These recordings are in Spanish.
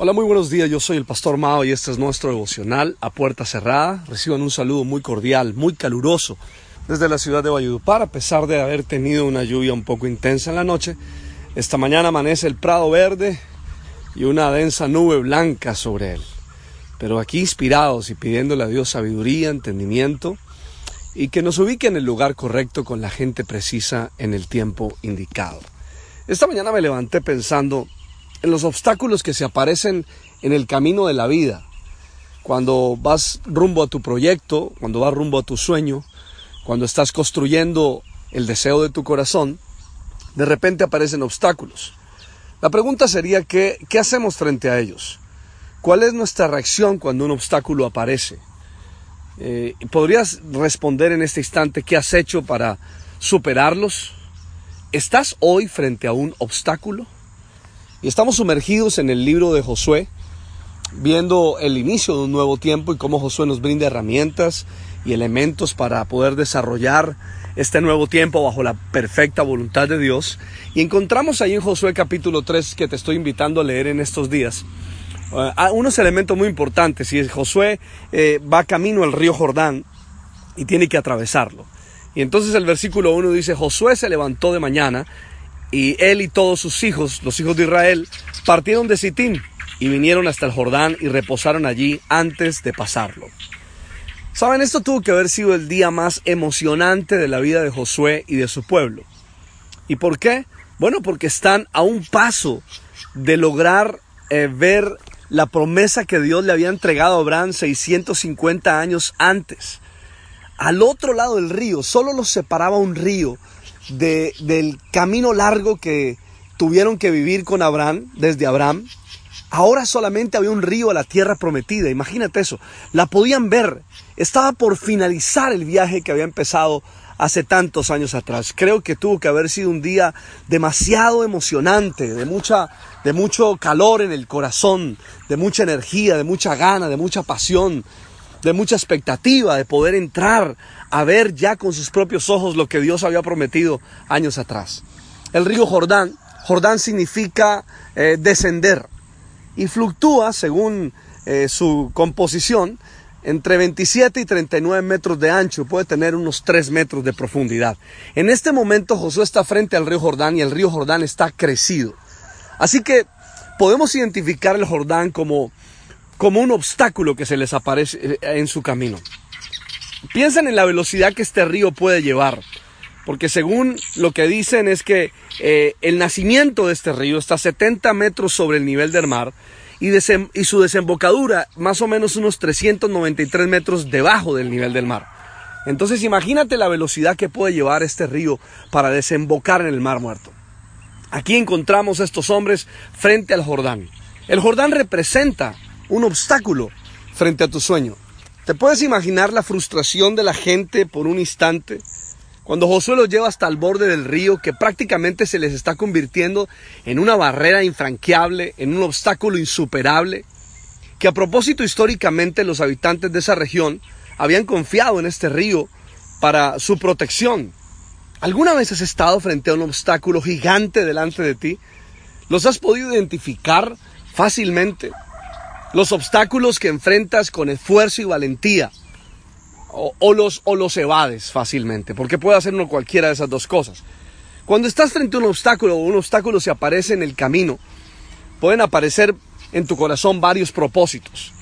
Hola, muy buenos días. Yo soy el Pastor Mao y este es nuestro devocional a puerta cerrada. Reciban un saludo muy cordial, muy caluroso desde la ciudad de Valledupar, a pesar de haber tenido una lluvia un poco intensa en la noche. Esta mañana amanece el prado verde y una densa nube blanca sobre él. Pero aquí inspirados y pidiéndole a Dios sabiduría, entendimiento y que nos ubique en el lugar correcto con la gente precisa en el tiempo indicado. Esta mañana me levanté pensando en los obstáculos que se aparecen en el camino de la vida. Cuando vas rumbo a tu proyecto, cuando vas rumbo a tu sueño, cuando estás construyendo el deseo de tu corazón, de repente aparecen obstáculos. La pregunta sería, ¿qué, qué hacemos frente a ellos? ¿Cuál es nuestra reacción cuando un obstáculo aparece? Eh, ¿Podrías responder en este instante qué has hecho para superarlos? ¿Estás hoy frente a un obstáculo? Y estamos sumergidos en el libro de Josué, viendo el inicio de un nuevo tiempo y cómo Josué nos brinda herramientas y elementos para poder desarrollar este nuevo tiempo bajo la perfecta voluntad de Dios. Y encontramos ahí en Josué capítulo 3 que te estoy invitando a leer en estos días. Uh, unos elementos muy importantes y Josué eh, va camino al río Jordán y tiene que atravesarlo. Y entonces el versículo 1 dice, Josué se levantó de mañana y él y todos sus hijos, los hijos de Israel, partieron de Sitín y vinieron hasta el Jordán y reposaron allí antes de pasarlo. Saben, esto tuvo que haber sido el día más emocionante de la vida de Josué y de su pueblo. ¿Y por qué? Bueno, porque están a un paso de lograr eh, ver la promesa que Dios le había entregado a Abraham 650 años antes. Al otro lado del río, solo los separaba un río del camino largo que tuvieron que vivir con Abraham, desde Abraham, ahora solamente había un río a la tierra prometida. Imagínate eso. La podían ver. Estaba por finalizar el viaje que había empezado hace tantos años atrás. Creo que tuvo que haber sido un día demasiado emocionante, de mucha de mucho calor en el corazón, de mucha energía, de mucha gana, de mucha pasión, de mucha expectativa de poder entrar a ver ya con sus propios ojos lo que Dios había prometido años atrás. El río Jordán, Jordán significa eh, descender y fluctúa según eh, su composición entre 27 y 39 metros de ancho, puede tener unos 3 metros de profundidad. En este momento Josué está frente al río Jordán y el río Jordán está crecido. Así que podemos identificar el Jordán como como un obstáculo que se les aparece eh, en su camino. Piensen en la velocidad que este río puede llevar, porque según lo que dicen es que eh, el nacimiento de este río está a 70 metros sobre el nivel del mar y, y su desembocadura más o menos unos 393 metros debajo del nivel del mar. Entonces imagínate la velocidad que puede llevar este río para desembocar en el mar muerto. Aquí encontramos a estos hombres frente al Jordán. El Jordán representa un obstáculo frente a tu sueño. ¿Te puedes imaginar la frustración de la gente por un instante? Cuando Josué los lleva hasta el borde del río, que prácticamente se les está convirtiendo en una barrera infranqueable, en un obstáculo insuperable, que a propósito históricamente los habitantes de esa región habían confiado en este río para su protección. ¿Alguna vez has estado frente a un obstáculo gigante delante de ti? ¿Los has podido identificar fácilmente? Los obstáculos que enfrentas con esfuerzo y valentía, o, los, o los evades fácilmente, porque puede hacer uno cualquiera de esas dos cosas. Cuando estás frente a un obstáculo o un obstáculo se aparece en el camino, pueden aparecer en tu corazón varios propósitos.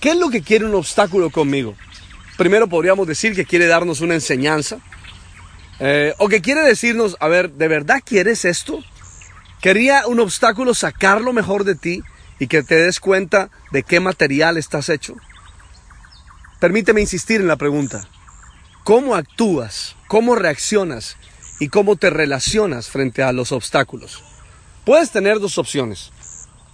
¿Qué es lo que quiere un obstáculo conmigo? Primero podríamos decir que quiere darnos una enseñanza, eh, o que quiere decirnos, a ver, ¿de verdad quieres esto? ¿Quería un obstáculo sacar lo mejor de ti? Y que te des cuenta de qué material estás hecho? Permíteme insistir en la pregunta. ¿Cómo actúas? ¿Cómo reaccionas? y cómo te relacionas frente a los obstáculos. Puedes tener dos opciones.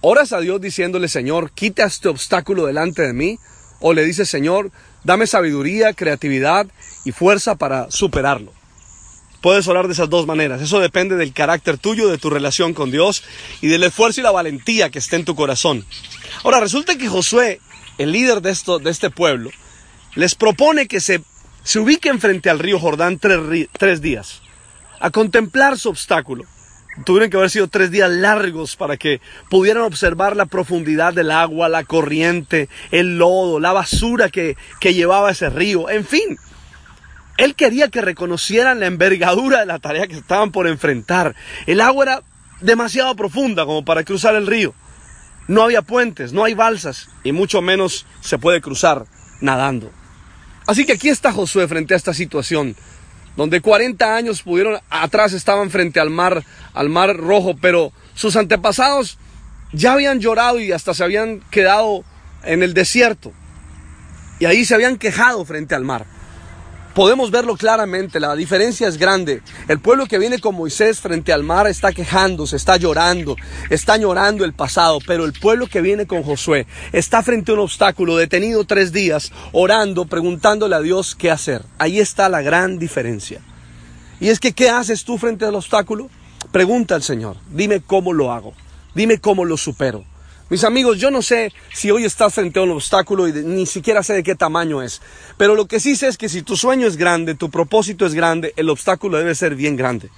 Oras a Dios diciéndole, Señor, quita este obstáculo delante de mí, o le dices, Señor, dame sabiduría, creatividad y fuerza para superarlo. Puedes orar de esas dos maneras. Eso depende del carácter tuyo, de tu relación con Dios y del esfuerzo y la valentía que esté en tu corazón. Ahora, resulta que Josué, el líder de, esto, de este pueblo, les propone que se, se ubiquen frente al río Jordán tres, días, a contemplar su obstáculo. Tuvieron que haber sido tres días largos para que pudieran observar la profundidad del agua, la corriente, el lodo, la basura que, que llevaba ese río, en fin. Él quería que reconocieran la envergadura de la tarea que estaban por enfrentar. El agua era demasiado profunda como para cruzar el río. No había puentes, no hay balsas y mucho menos se puede cruzar nadando. Así que aquí está Josué frente a esta situación, donde 40 años pudieron atrás estaban frente al mar, al mar rojo, pero sus antepasados ya habían llorado y hasta se habían quedado en el desierto. Y ahí se habían quejado frente al mar podemos verlo claramente, la diferencia es grande. El pueblo que viene con Moisés frente al mar está quejándose, está llorando, está llorando el pasado, pero el pueblo que viene con Josué está frente a un obstáculo, detenido tres días, orando, preguntándole a Dios qué hacer. Ahí está la gran diferencia. Y es que, ¿qué haces tú frente al obstáculo? Pregunta al Señor, dime cómo lo hago, dime cómo lo supero. Mis amigos, yo no sé si hoy estás frente a un obstáculo y ni siquiera sé de qué tamaño es, pero lo que sí sé es que si tu sueño es grande, tu propósito es grande, el obstáculo debe ser bien grande.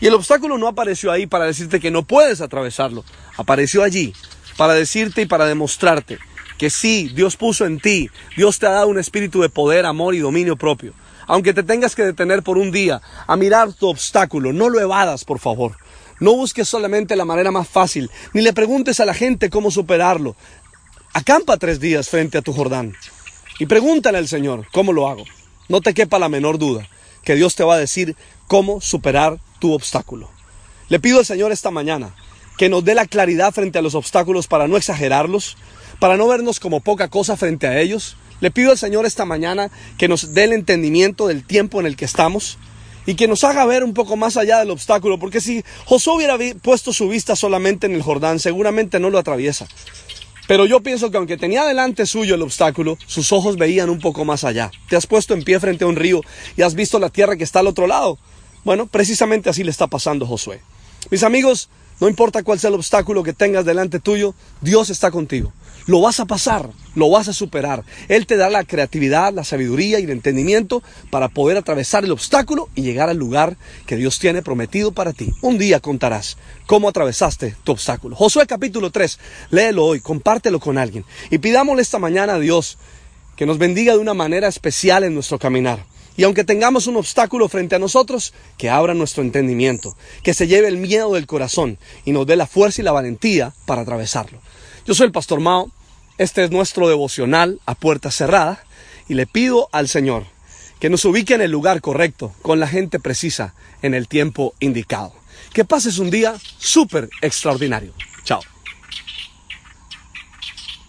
Y el obstáculo no apareció ahí para decirte que no puedes atravesarlo, apareció allí para decirte y para demostrarte que sí, Dios puso en ti, Dios te ha dado un espíritu de poder, amor y dominio propio. Aunque te tengas que detener por un día a mirar tu obstáculo, no lo evadas, por favor. No busques solamente la manera más fácil, ni le preguntes a la gente cómo superarlo. Acampa tres días frente a tu Jordán y pregúntale al Señor cómo lo hago. No te quepa la menor duda que Dios te va a decir cómo superar tu obstáculo. Le pido al Señor esta mañana que nos dé la claridad frente a los obstáculos para no exagerarlos, para no vernos como poca cosa frente a ellos. Le pido al Señor esta mañana que nos dé el entendimiento del tiempo en el que estamos, y que nos haga ver un poco más allá del obstáculo, porque si Josué hubiera puesto su vista solamente en el Jordán, seguramente no lo atraviesa. Pero yo pienso que aunque tenía delante suyo el obstáculo, sus ojos veían un poco más allá. Te has puesto en pie frente a un río y has visto la tierra que está al otro lado. Bueno, precisamente así le está pasando a Josué. Mis amigos, no importa cuál sea el obstáculo que tengas delante tuyo, Dios está contigo. Lo vas a pasar, lo vas a superar. Él te da la creatividad, la sabiduría y el entendimiento para poder atravesar el obstáculo y llegar al lugar que Dios tiene prometido para ti. Un día contarás cómo atravesaste tu obstáculo. Josué capítulo 3, léelo hoy, compártelo con alguien y pidámosle esta mañana a Dios que nos bendiga de una manera especial en nuestro caminar. Y aunque tengamos un obstáculo frente a nosotros, que abra nuestro entendimiento, que se lleve el miedo del corazón y nos dé la fuerza y la valentía para atravesarlo. Yo soy el Pastor Mao, este es nuestro devocional a puerta cerrada y le pido al Señor que nos ubique en el lugar correcto, con la gente precisa, en el tiempo indicado. Que pases un día súper extraordinario. Chao.